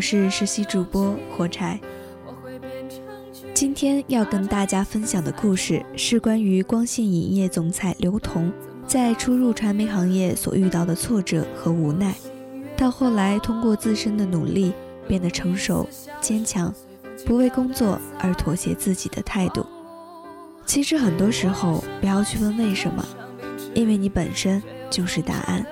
我是实习主播火柴。今天要跟大家分享的故事是关于光线影业总裁刘同在初入传媒行业所遇到的挫折和无奈，到后来通过自身的努力变得成熟坚强，不为工作而妥协自己的态度。其实很多时候不要去问为什么，因为你本身就是答案。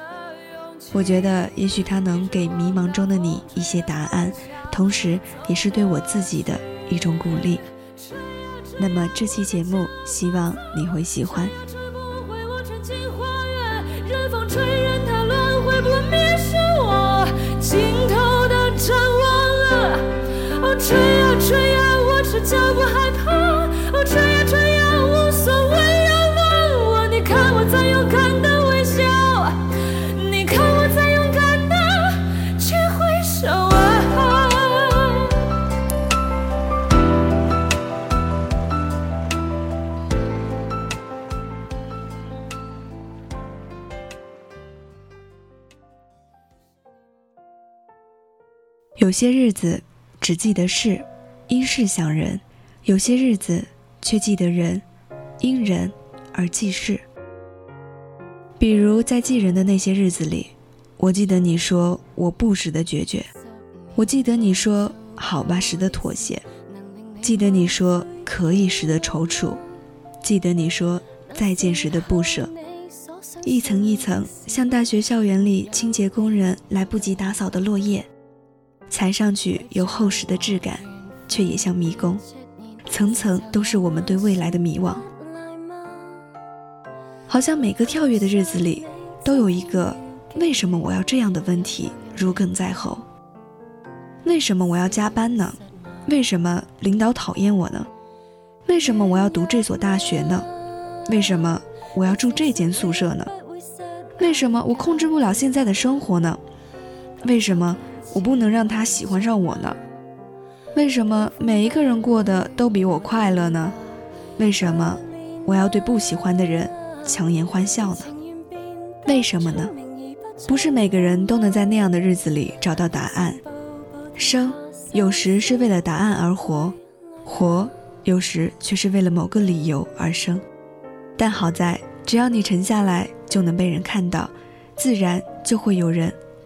我觉得也许他能给迷茫中的你一些答案，同时也是对我自己的一种鼓励。那么这期节目，希望你会喜欢。任风吹，任它乱，会不灭是我尽头的展望。哦，吹呀吹呀，我赤脚不有些日子只记得事，因事想人；有些日子却记得人，因人而记事。比如在记人的那些日子里，我记得你说我不时的决绝，我记得你说好吧时的妥协，记得你说可以时的踌躇，记得你说再见时的不舍。一层一层，像大学校园里清洁工人来不及打扫的落叶。踩上去有厚实的质感，却也像迷宫，层层都是我们对未来的迷惘。好像每个跳跃的日子里，都有一个“为什么我要这样的”问题如鲠在喉。为什么我要加班呢？为什么领导讨厌我呢？为什么我要读这所大学呢？为什么我要住这间宿舍呢？为什么我控制不了现在的生活呢？为什么？我不能让他喜欢上我呢？为什么每一个人过得都比我快乐呢？为什么我要对不喜欢的人强颜欢笑呢？为什么呢？不是每个人都能在那样的日子里找到答案。生有时是为了答案而活，活有时却是为了某个理由而生。但好在，只要你沉下来，就能被人看到，自然就会有人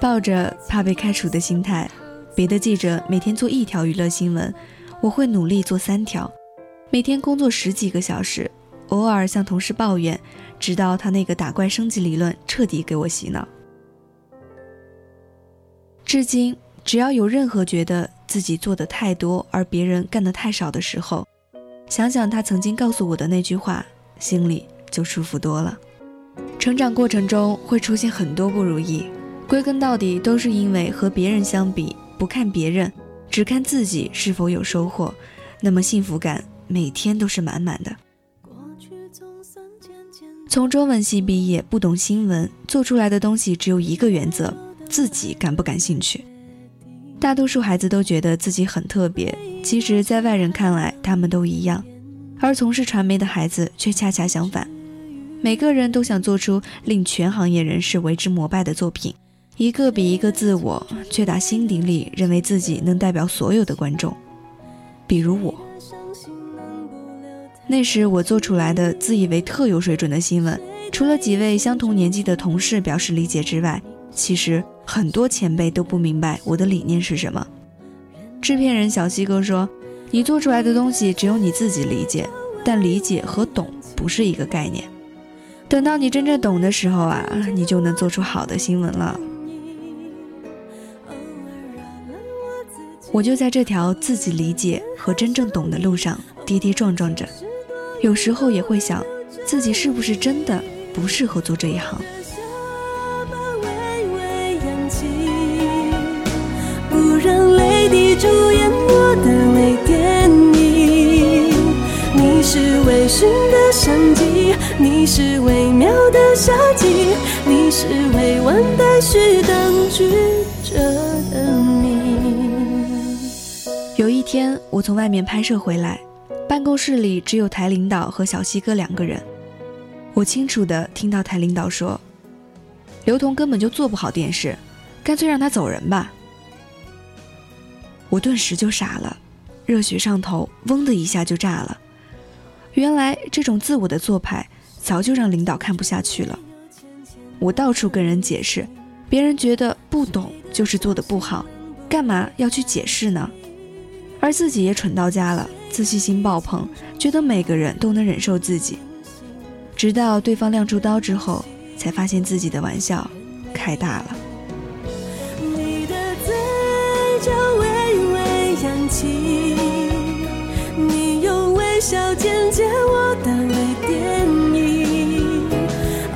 抱着怕被开除的心态。别的记者每天做一条娱乐新闻，我会努力做三条，每天工作十几个小时，偶尔向同事抱怨，直到他那个打怪升级理论彻底给我洗脑。至今，只要有任何觉得。自己做的太多，而别人干的太少的时候，想想他曾经告诉我的那句话，心里就舒服多了。成长过程中会出现很多不如意，归根到底都是因为和别人相比，不看别人，只看自己是否有收获，那么幸福感每天都是满满的。从中文系毕业，不懂新闻，做出来的东西只有一个原则：自己感不感兴趣。大多数孩子都觉得自己很特别，其实，在外人看来，他们都一样。而从事传媒的孩子却恰恰相反，每个人都想做出令全行业人士为之膜拜的作品，一个比一个自我，却打心底里认为自己能代表所有的观众。比如我，那时我做出来的自以为特有水准的新闻，除了几位相同年纪的同事表示理解之外，其实。很多前辈都不明白我的理念是什么。制片人小西哥说：“你做出来的东西只有你自己理解，但理解和懂不是一个概念。等到你真正懂的时候啊，你就能做出好的新闻了。”我就在这条自己理解和真正懂的路上跌跌撞撞着，有时候也会想，自己是不是真的不适合做这一行。不让泪滴主演我的微电影。你是微醺的相机，你是微妙的夏季，你是未完待续当局者的命。从外面拍摄回来，办公室里只有台领导和小西哥两个人。我清楚地听到台领导说：“刘同根本就做不好电视，干脆让他走人吧。”我顿时就傻了，热血上头，嗡的一下就炸了。原来这种自我的做派，早就让领导看不下去了。我到处跟人解释，别人觉得不懂就是做的不好，干嘛要去解释呢？而自己也蠢到家了，自信心爆棚，觉得每个人都能忍受自己。直到对方亮出刀之后，才发现自己的玩笑开大了。你的嘴角微微扬起，你用微笑剪接我的微电影，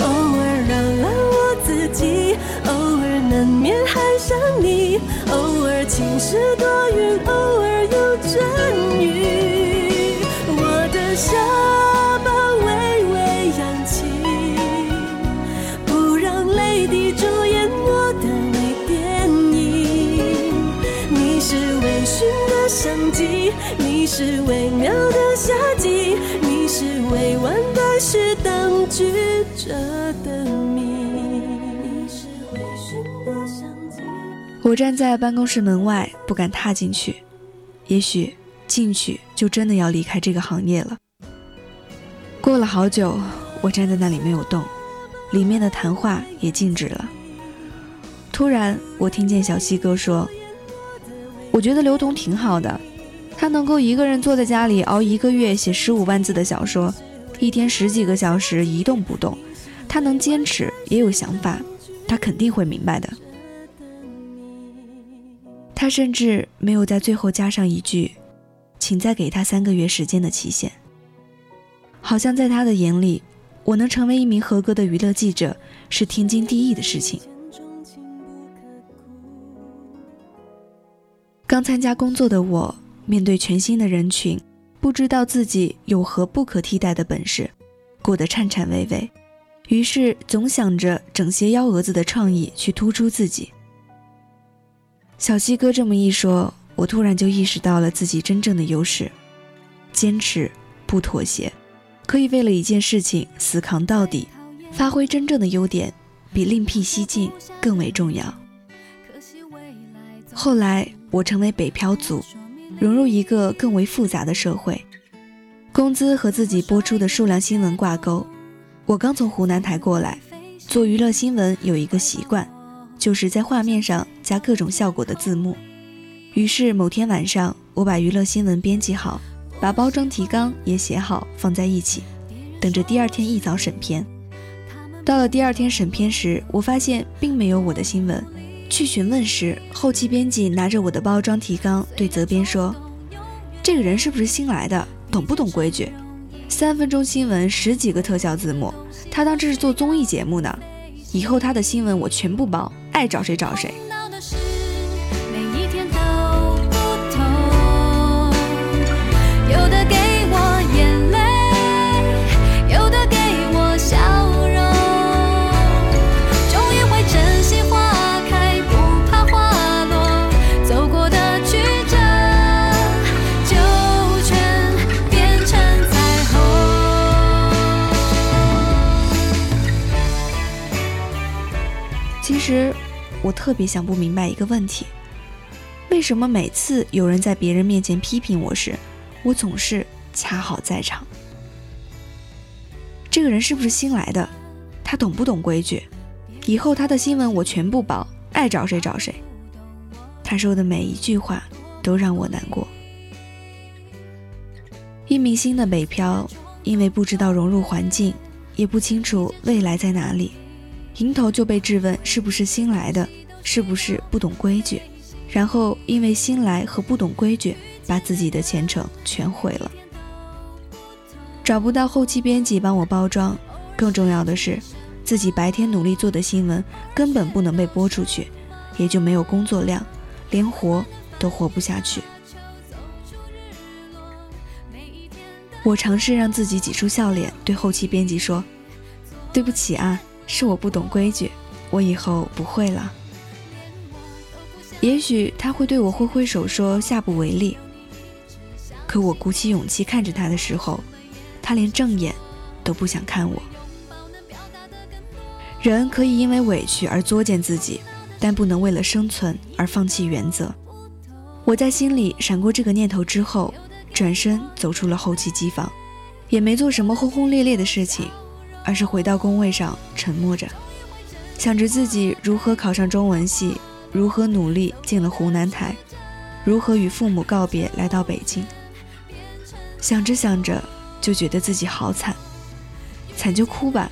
偶尔扰乱我自己，偶尔难免还想你，偶尔晴时多云，偶尔阵雨，我的下巴微微扬起。不让泪滴主演我的微电影。你是微醺的相机，你是微妙的夏季，你是未完待续当局者的命。你是微醺的相机。我站在办公室门外，不敢踏进去。也许进去就真的要离开这个行业了。过了好久，我站在那里没有动，里面的谈话也静止了。突然，我听见小西哥说：“我觉得刘同挺好的，他能够一个人坐在家里熬一个月写十五万字的小说，一天十几个小时一动不动，他能坚持，也有想法，他肯定会明白的。”他甚至没有在最后加上一句：“请再给他三个月时间的期限。”好像在他的眼里，我能成为一名合格的娱乐记者是天经地义的事情。刚参加工作的我，面对全新的人群，不知道自己有何不可替代的本事，过得颤颤巍巍，于是总想着整些幺蛾子的创意去突出自己。小西哥这么一说，我突然就意识到了自己真正的优势：坚持，不妥协，可以为了一件事情死扛到底，发挥真正的优点，比另辟蹊径更为重要。后来，我成为北漂族，融入一个更为复杂的社会，工资和自己播出的数量新闻挂钩。我刚从湖南台过来，做娱乐新闻有一个习惯。就是在画面上加各种效果的字幕。于是某天晚上，我把娱乐新闻编辑好，把包装提纲也写好，放在一起，等着第二天一早审片。到了第二天审片时，我发现并没有我的新闻。去询问时，后期编辑拿着我的包装提纲对责编说：“这个人是不是新来的？懂不懂规矩？三分钟新闻十几个特效字幕，他当这是做综艺节目呢。以后他的新闻我全部包。”爱找谁找谁。特别想不明白一个问题：为什么每次有人在别人面前批评我时，我总是恰好在场？这个人是不是新来的？他懂不懂规矩？以后他的新闻我全部报，爱找谁找谁。他说的每一句话都让我难过。一名新的北漂，因为不知道融入环境，也不清楚未来在哪里。迎头就被质问是不是新来的，是不是不懂规矩，然后因为新来和不懂规矩，把自己的前程全毁了。找不到后期编辑帮我包装，更重要的是，自己白天努力做的新闻根本不能被播出去，也就没有工作量，连活都活不下去。我尝试让自己挤出笑脸，对后期编辑说：“对不起啊，是我不懂规矩，我以后不会了。”也许他会对我挥挥手说下不为例。可我鼓起勇气看着他的时候，他连正眼都不想看我。人可以因为委屈而作践自己，但不能为了生存而放弃原则。我在心里闪过这个念头之后。转身走出了后期机房，也没做什么轰轰烈烈的事情，而是回到工位上沉默着，想着自己如何考上中文系，如何努力进了湖南台，如何与父母告别来到北京。想着想着，就觉得自己好惨，惨就哭吧，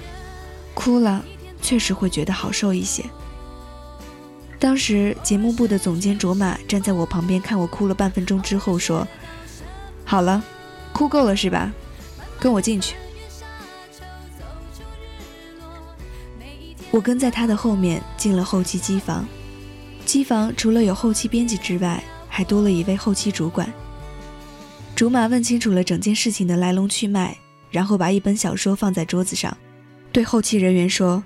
哭了确实会觉得好受一些。当时节目部的总监卓玛站在我旁边看我哭了半分钟之后说。好了，哭够了是吧？跟我进去。我跟在他的后面进了后期机房。机房除了有后期编辑之外，还多了一位后期主管。竹马问清楚了整件事情的来龙去脉，然后把一本小说放在桌子上，对后期人员说：“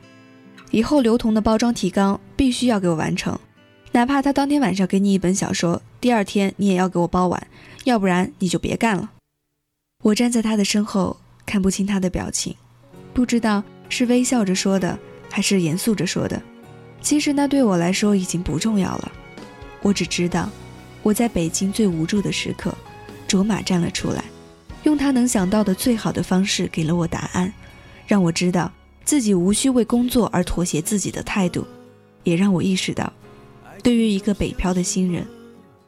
以后刘同的包装提纲必须要给我完成，哪怕他当天晚上给你一本小说，第二天你也要给我包完。”要不然你就别干了。我站在他的身后，看不清他的表情，不知道是微笑着说的，还是严肃着说的。其实那对我来说已经不重要了。我只知道，我在北京最无助的时刻，卓玛站了出来，用他能想到的最好的方式给了我答案，让我知道自己无需为工作而妥协自己的态度，也让我意识到，对于一个北漂的新人，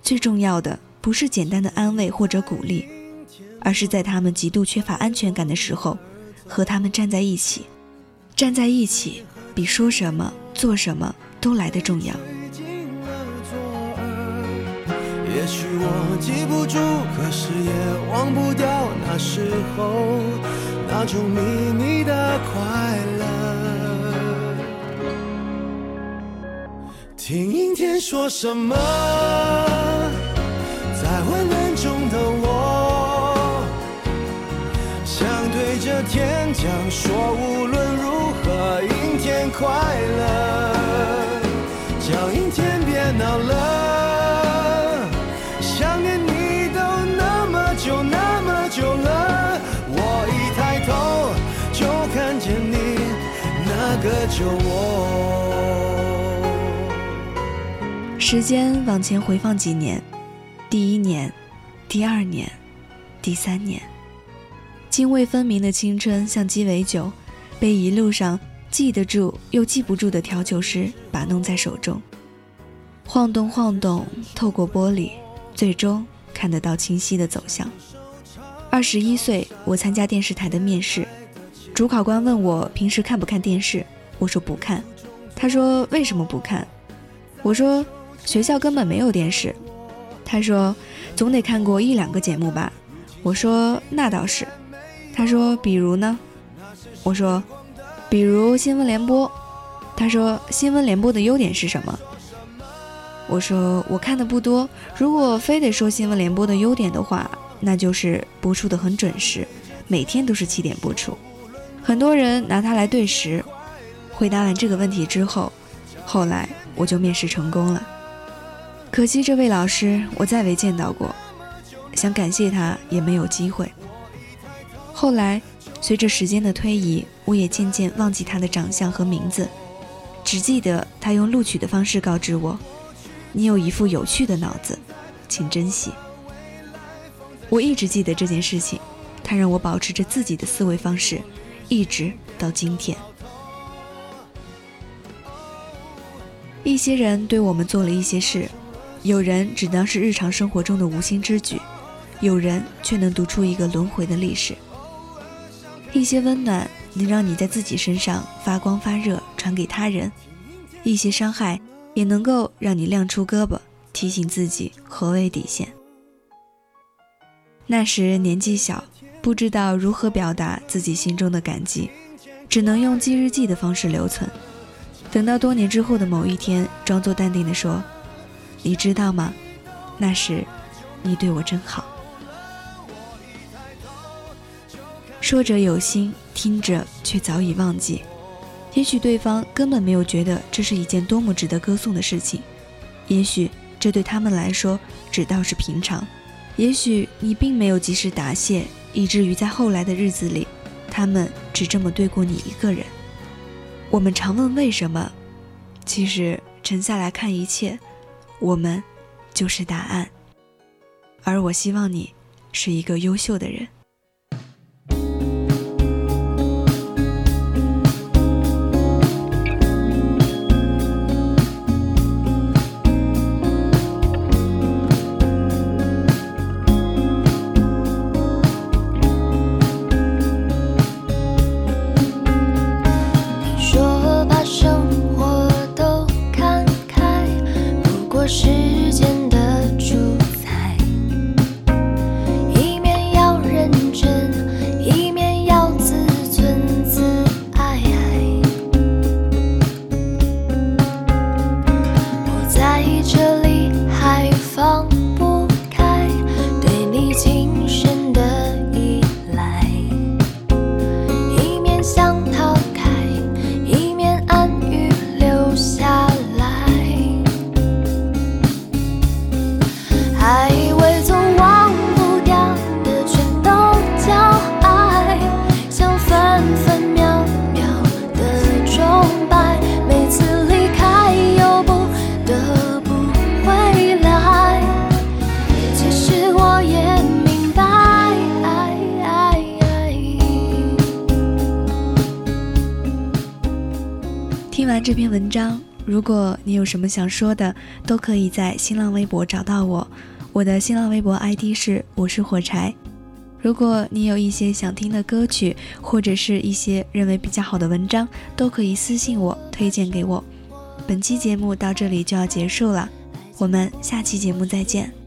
最重要的。不是简单的安慰或者鼓励，而是在他们极度缺乏安全感的时候，和他们站在一起。站在一起，比说什么做什么都来得重要。也许我记不住，可是也忘不掉那时候那种秘密的快乐。听阴天说什么？在混乱中的我，想对着天讲说，无论如何，阴天快乐，了。想念你都那么久那么久了，我一抬头就看见你那个酒窝。时间往前回放几年。第一年，第二年，第三年，泾渭分明的青春像鸡尾酒，被一路上记得住又记不住的调酒师把弄在手中，晃动晃动，透过玻璃，最终看得到清晰的走向。二十一岁，我参加电视台的面试，主考官问我平时看不看电视，我说不看。他说为什么不看？我说学校根本没有电视。他说：“总得看过一两个节目吧？”我说：“那倒是。”他说：“比如呢？”我说：“比如新闻联播。”他说：“新闻联播的优点是什么？”我说：“我看的不多。如果非得说新闻联播的优点的话，那就是播出的很准时，每天都是七点播出，很多人拿它来对时。”回答完这个问题之后，后来我就面试成功了。可惜这位老师我再未见到过，想感谢他也没有机会。后来，随着时间的推移，我也渐渐忘记他的长相和名字，只记得他用录取的方式告知我：“你有一副有趣的脑子，请珍惜。”我一直记得这件事情，它让我保持着自己的思维方式，一直到今天。一些人对我们做了一些事。有人只当是日常生活中的无心之举，有人却能读出一个轮回的历史。一些温暖能让你在自己身上发光发热，传给他人；一些伤害也能够让你亮出胳膊，提醒自己何为底线。那时年纪小，不知道如何表达自己心中的感激，只能用记日记的方式留存。等到多年之后的某一天，装作淡定地说：“你知道吗？那时，你对我真好。”说者有心，听者却早已忘记。也许对方根本没有觉得这是一件多么值得歌颂的事情，也许这对他们来说只道是平常。也许你并没有及时答谢，以至于在后来的日子里，他们只这么对过你一个人。我们常问为什么，其实沉下来看一切，我们就是答案。而我希望你是一个优秀的人。完这篇文章，如果你有什么想说的，都可以在新浪微博找到我。我的新浪微博 ID 是我是火柴。如果你有一些想听的歌曲，或者是一些认为比较好的文章，都可以私信我推荐给我。本期节目到这里就要结束了，我们下期节目再见。